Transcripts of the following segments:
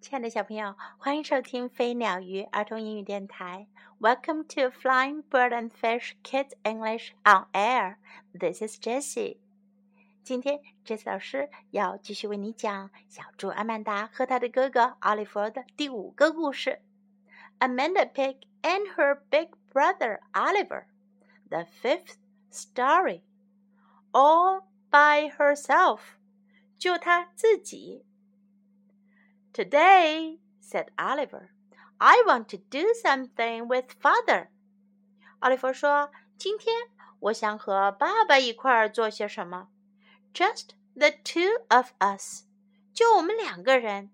亲爱的小朋友，欢迎收听飞鸟鱼儿童英语电台。Welcome to Flying Bird and Fish Kids English on Air. This is Jessie. 今天，Jessie 老师要继续为你讲小猪阿曼达和他的哥哥奥利弗的第五个故事。Amanda Pig and her big brother Oliver. The fifth story. All by herself. 就她自己。 Today, said Oliver, I want to do something with father. 奥利弗说：“今天我想和爸爸一块儿做些什么。Just the two of us，就我们两个人。”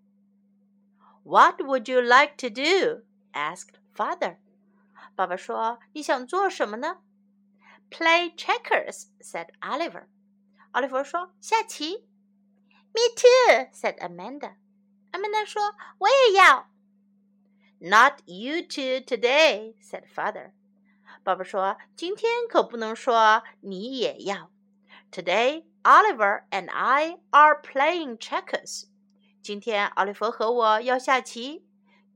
What would you like to do? asked father. 爸爸说：“你想做什么呢？”Play checkers, said Oliver. 奥利弗说：“下棋。” Me too, said Amanda. 阿曼达说：“我也要。” Not you too today," said father. 爸爸说：“今天可不能说你也要。” Today, Oliver and I are playing checkers. 今天奥利弗和我要下棋。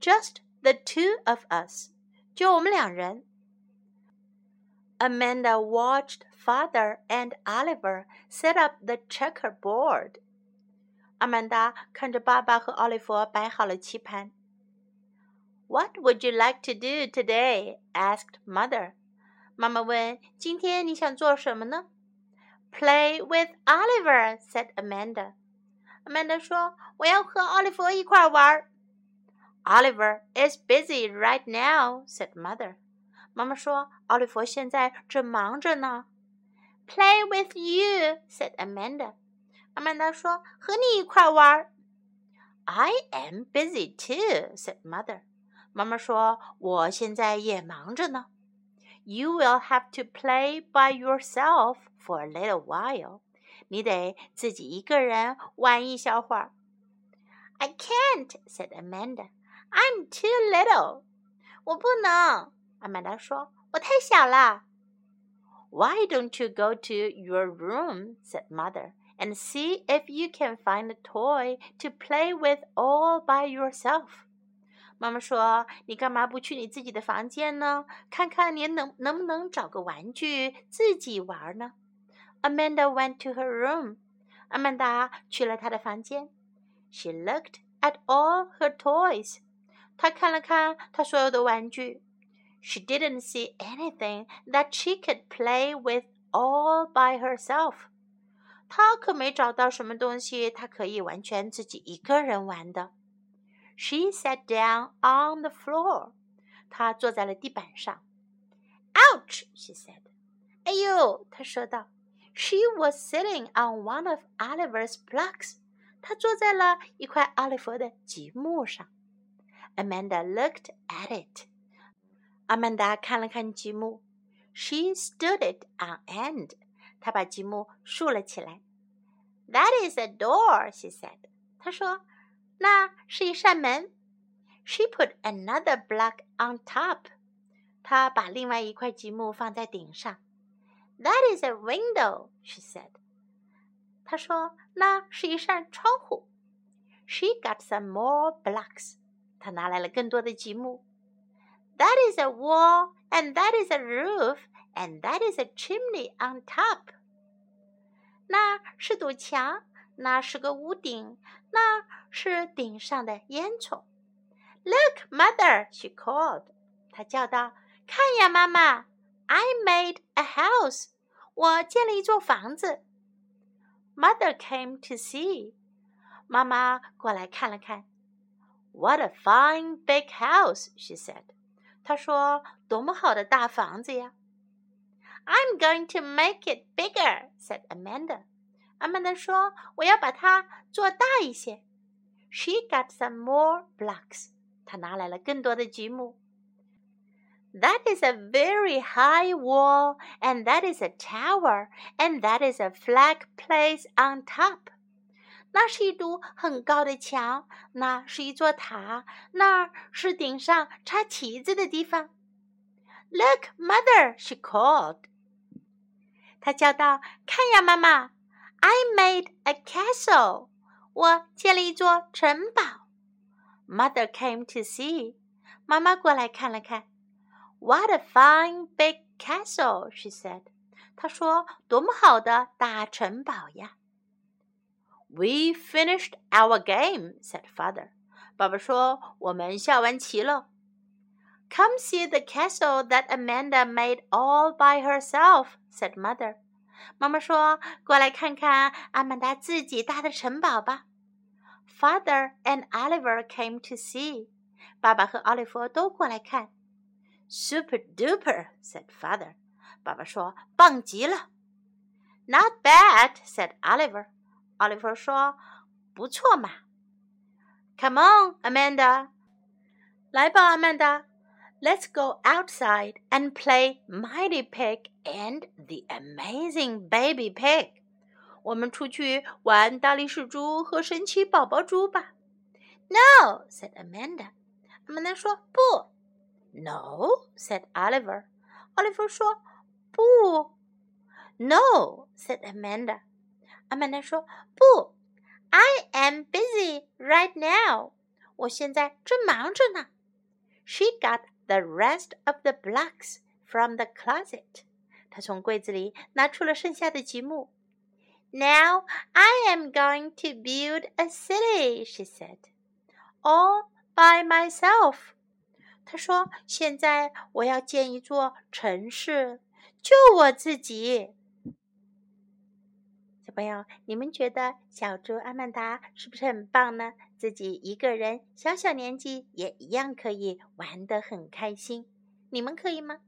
Just the two of us. 就我们两人。Amanda watched father and Oliver set up the checkerboard. 阿曼达看着爸爸和奥利弗摆好了棋盘。What would you like to do today? asked mother. 妈妈问：“今天你想做什么呢？”Play with Oliver, said Amanda. Amanda 说：“我要和奥利弗一块玩。” Oliver is busy right now, said mother. 妈妈说：“奥利弗现在正忙着呢。” Play with you, said Amanda. 阿曼达说：“和你一块玩。” I am busy too," said mother. 妈妈说：“我现在也忙着呢。” You will have to play by yourself for a little while. 你得自己一个人玩一小会儿。I can't," said Amanda. "I'm too little." 我不能，阿曼达说：“我太小了。” Why don't you go to your room? said mother and see if you can find a toy to play with all by yourself. 妈妈说：“你干嘛不去你自己的房间呢？看看你能能不能找个玩具自己玩呢？” Amanda went to her room. 阿曼达去了她的房间。She looked at all her toys. 她看了看她所有的玩具。She didn't see anything that she could play with all by herself. 他可没找到什么东西，他可以完全自己一个人玩的。She sat down on the floor. 她坐在了地板上。Ouch! She said. 哎呦，她说道。She was sitting on one of Oliver's blocks. 她坐在了一块奥利弗的积木上。Amanda looked at it. 阿曼达看了看积木。She stood it on end. 她把积木竖了起来。That is a door, she said. 她说：“那是一扇门。” She put another block on top. 她把另外一块积木放在顶上。That is a window, she said. 她说：“那是一扇窗户。” She got some more blocks. 她拿来了更多的积木。That is a wall, and that is a roof, and that is a chimney on top. 那是堵墙，那是个屋顶，那是顶上的烟囱。Look, mother! She called. 她叫道：“看呀，妈妈！I made a house. 我建了一座房子。” Mother came to see. 妈妈过来看了看。What a fine big house! She said. 她说：“多么好的大房子呀！” I'm going to make it bigger," said Amanda. 阿曼达说：“我要把它做大一些。” She got some more blocks. 她拿来了更多的积木。That is a very high wall, and that is a tower, and that is a flag place on top. 那是一堵很高的墙，那是一座塔，那是顶上插旗子的地方。Look, mother! She called. 他叫道：“看呀，妈妈！I made a castle。我建了一座城堡。Mother came to see. 妈妈过来看了看。What a fine big castle, she said. 她说：“多么好的大城堡呀！” We finished our game, said father. 爸爸说：“我们下完棋了。” Come see the castle that Amanda made all by herself, said mother. 妈妈说：“过来看看阿曼达自己搭的城堡吧。” Father and Oliver came to see. 爸爸和奥利弗都过来看。Super duper, said father. 爸爸说：“棒极了。” Not bad, said Oliver. 奥利弗说：“不错嘛。” Come on, Amanda. 来吧，阿曼达。 Let's go outside and play Mighty Pig and the Amazing Baby Pig. 我们出去玩大力士猪和神奇宝宝猪吧。No, said Amanda. 阿曼达说：“不。” No, said Oliver. 奥利弗说：“不。” No, said Amanda. 阿曼达说：“不。” I am busy right now. 我现在正忙着呢。She got the rest of the blocks from the closet. 她从柜子里拿出了剩下的积木。Now I am going to build a city, she said. All by myself. 她说：“现在我要建一座城市，就我自己。” 朋友，你们觉得小猪阿曼达是不是很棒呢？自己一个人，小小年纪也一样可以玩得很开心。你们可以吗？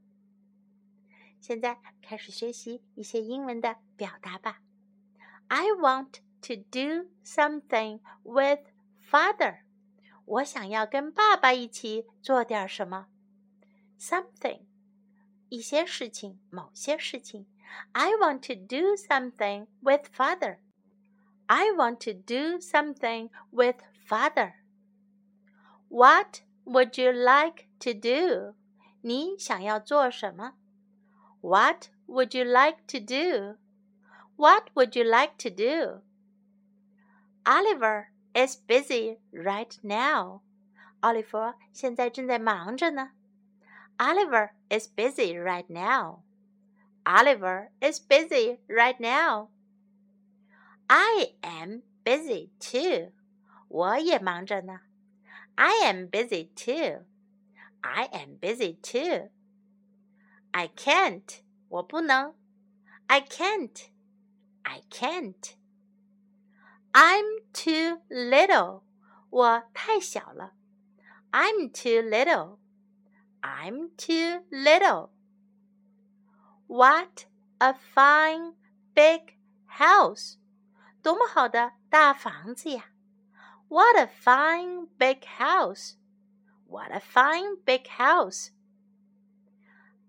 现在开始学习一些英文的表达吧。I want to do something with father. 我想要跟爸爸一起做点什么。Something，一些事情，某些事情。I want to do something with father. I want to do something with father. What would you like to do? 你想要做什么？What would you like to do? What would you like to do? Oliver is busy right now. 奥利弗现在正在忙着呢。Oliver is busy right now. Oliver is busy right now. I am busy too. 我也忙着呢。I am busy too. I am busy too. I can't. 我不能。I can't. I can't. I'm too little. 我太小了。I'm too little. I'm too little. What a fine big house! 多么好的大房子呀！What a fine big house! What a fine big house!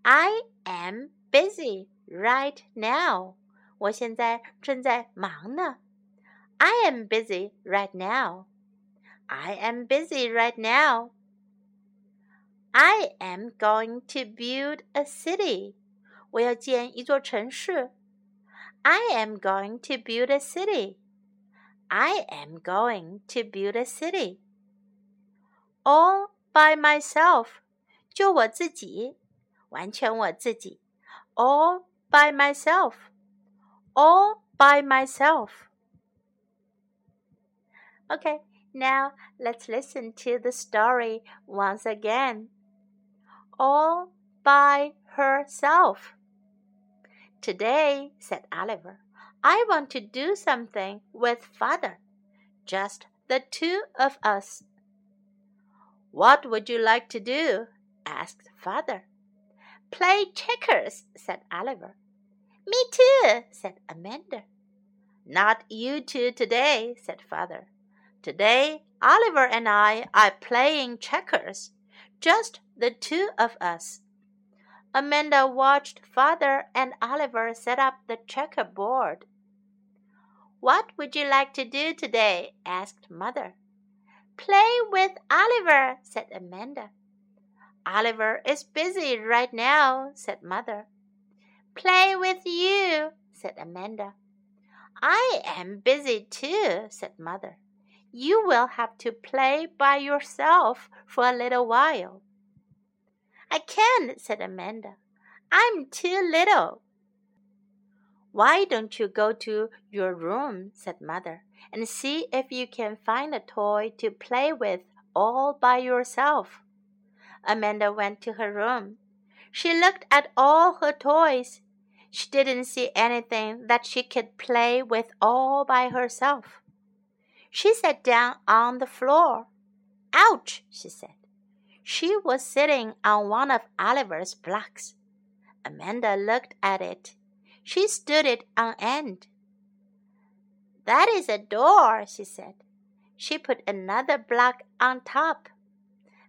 I am busy right now. 我现在正在忙呢。I am busy right now. I am busy right now. I am going to build a city. 我要建一座城市。I am going to build a city. I am going to build a city. All by myself. 就我自己，完全我自己。All by myself. All by myself. Okay, now let's listen to the story once again. All by herself. Today, said Oliver, I want to do something with father. Just the too of us. What would you like to do? asked father. Play checkers, said Oliver. Me too, said Amanda. Not you two today, said father. Today, Oliver and I are playing checkers, just the two of us. Amanda watched father and Oliver set up the checkerboard. What would you like to do today? asked mother. Play with Oliver, said Amanda. Oliver is busy right now, said mother. Play with you, said Amanda. I am busy too, said mother. you will have to play by yourself for a little while. I can't, said Amanda. I'm too little. Why don't you go to your room, said Mother, and see if you can find a toy to play with all by yourself? Amanda went to her room. She looked at all her toys. She didn't see anything that she could play with all by herself. She sat down on the floor. Ouch, she said. She was sitting on one of Oliver's blocks. Amanda looked at it. She stood it on end. That is a door, she said. She put another block on top.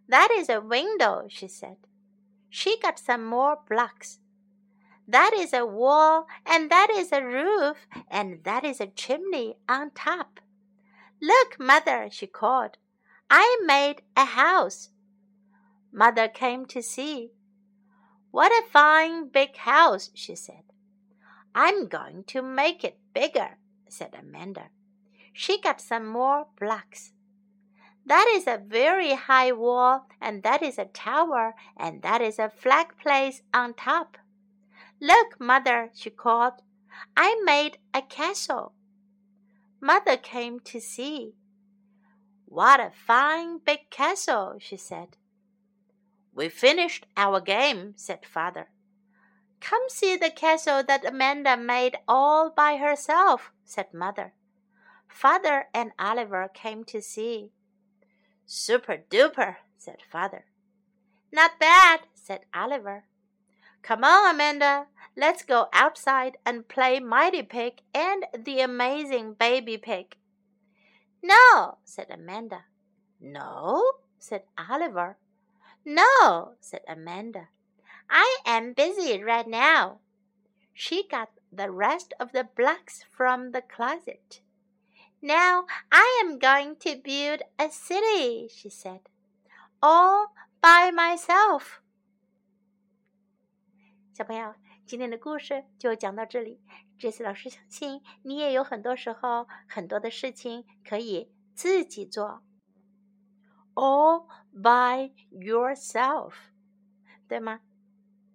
That is a window, she said. She got some more blocks. That is a wall, and that is a roof, and that is a chimney on top. Look, Mother, she called. I made a house. Mother came to see. What a fine big house, she said. I'm going to make it bigger, said Amanda. She got some more blocks. That is a very high wall, and that is a tower, and that is a flag place on top. Look, Mother, she called. I made a castle. Mother came to see. What a fine big castle, she said. We finished our game, said Father. Come see the castle that Amanda made all by herself, said Mother. Father and Oliver came to see. Super duper, said Father. Not bad, said Oliver. Come on, Amanda. Let's go outside and play Mighty Pig and the Amazing Baby Pig. No, said Amanda. No, said Oliver. No, said Amanda. I am busy right now. She got the rest of the blocks from the closet. Now I am going to build a city, she said, all by myself. 小朋友，今天的故事就讲到这里。这次老师相信你也有很多时候很多的事情可以自己做 ，all by yourself，对吗？